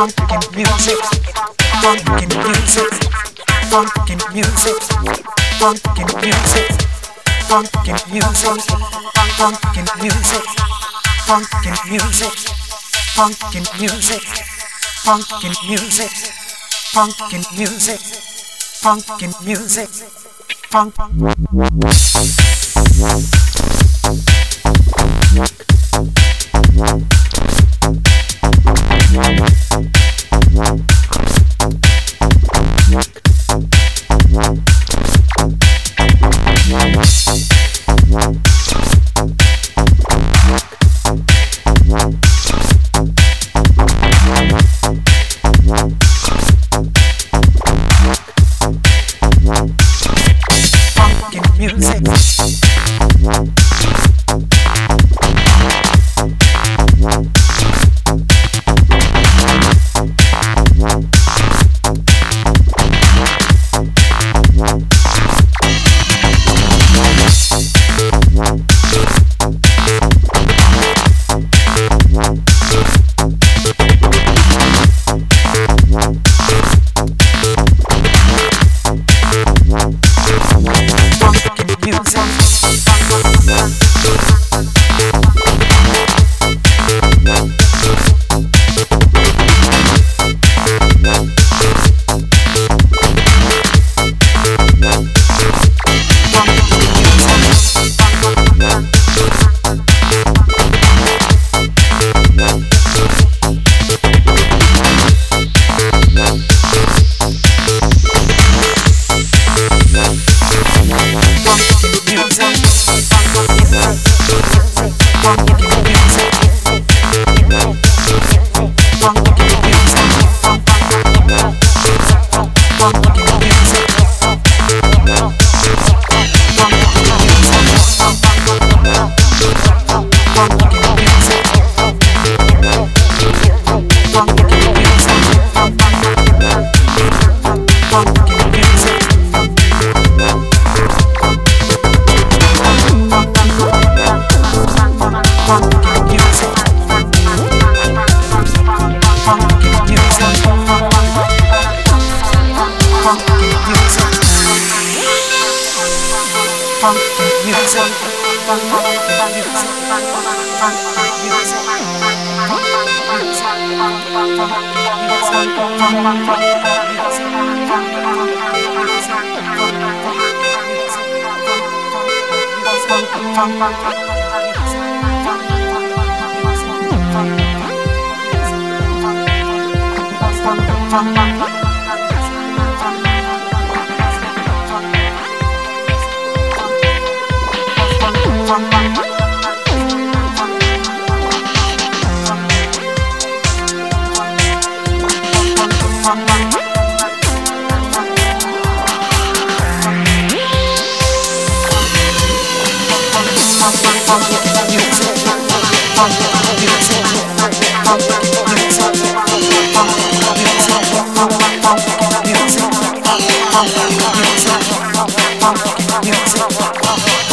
Funkin' music, funkin' music, funkin' music, funkin' music, funkin' music, funkin' music, funkin' music, funkin' music, funkin' music, funkin' music, funkin' music, funk. Funk, funk, funk.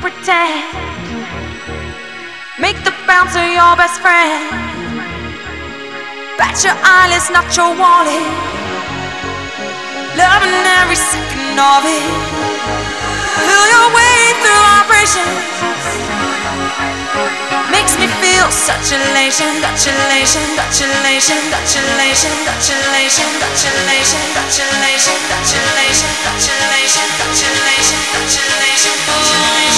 pretend. Make the bouncer your best friend. Bet your eyelids, not your wallet. Loving every second of it. Feel your way through operations. Makes me feel such elation, such elation, such elation, such elation, such elation, such elation, such elation, such elation, such elation, such elation, such elation, such elation.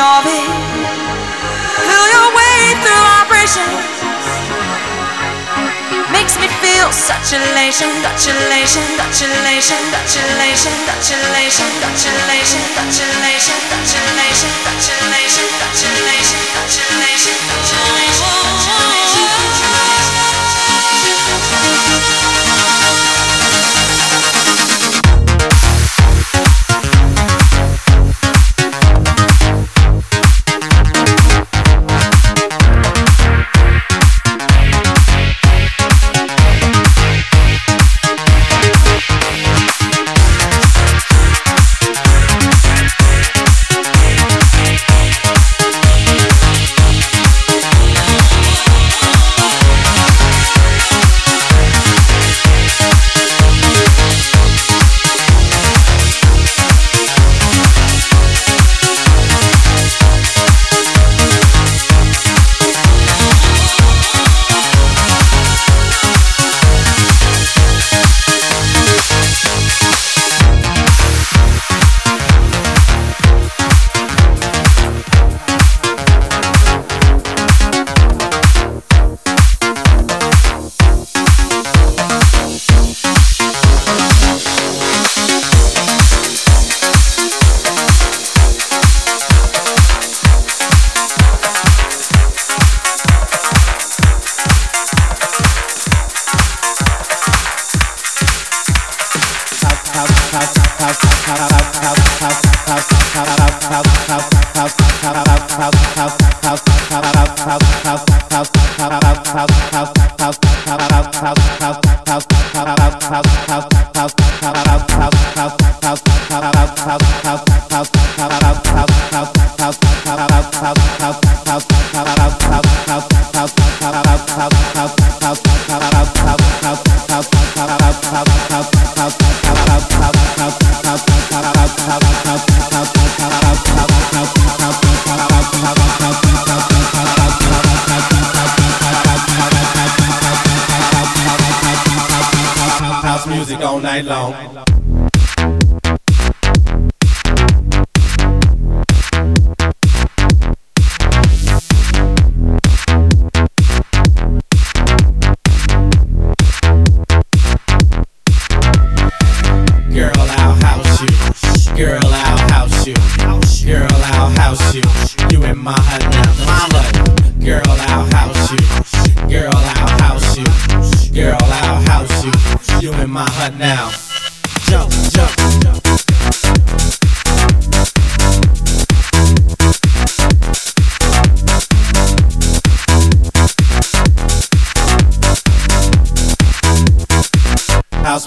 of it. Feel your way through vibrations. Makes me feel such elation, such elation, such elation, such elation, such elation, such elation, such elation, such elation, such elation, such elation, such elation, such elation, such elation.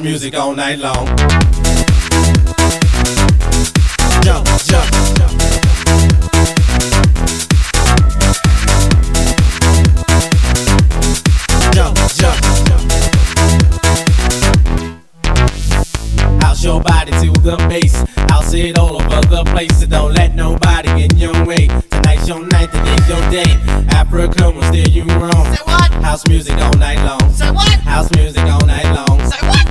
music all night long. Jump, jump. Jump, jump. House your body to the bass. House it all over the place. So don't let nobody in your way. Tonight's your night, today's your day. Africa will steer you wrong. Say what? House music all night long. Say what? House music all night long.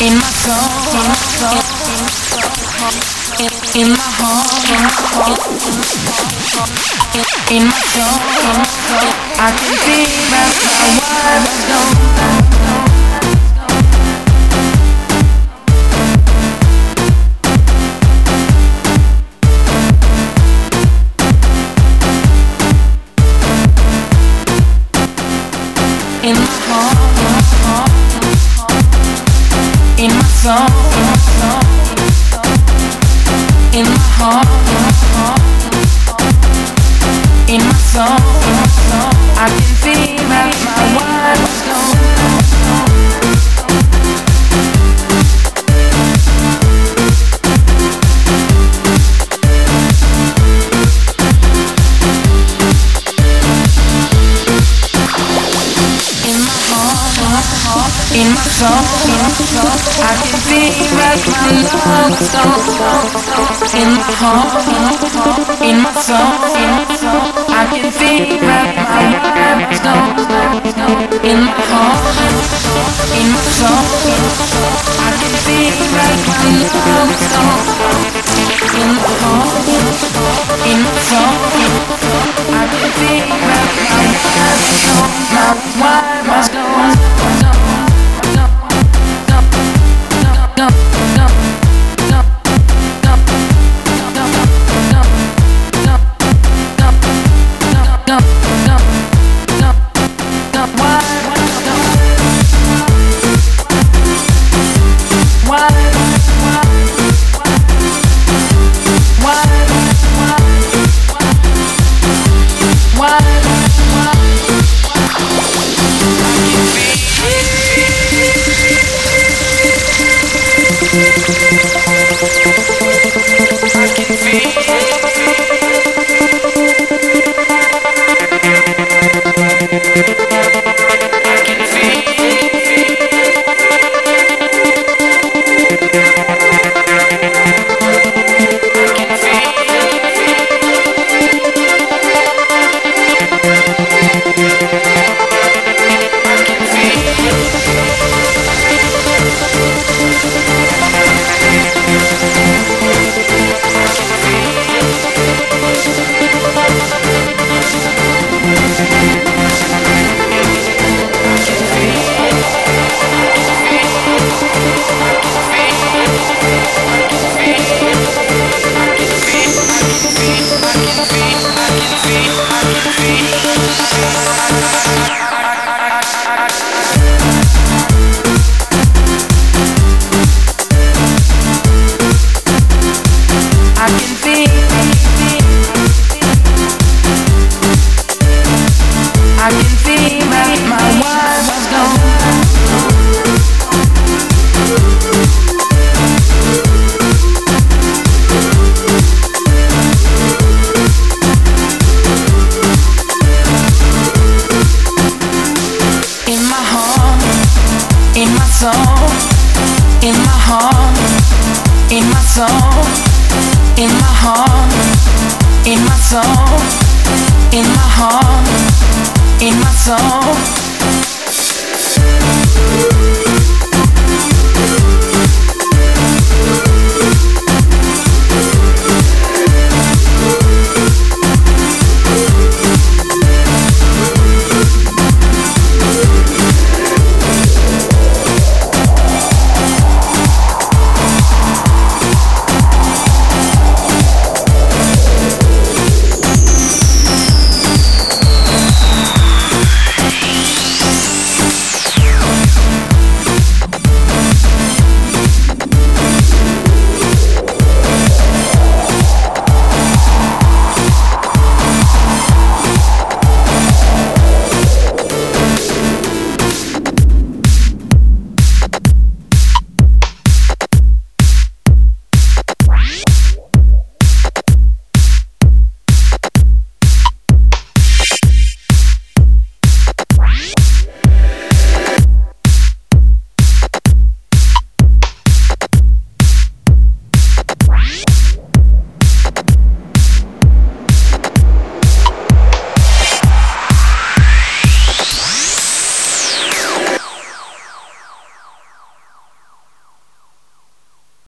in my soul, in my soul, in my home, in my soul, I can see that's how I was song in my heart. has my love so in my heart, in my soul. I can feel that my love so in my heart, in my soul. I can feel that my love so in my heart, in my soul. I can feel that my love so. My why must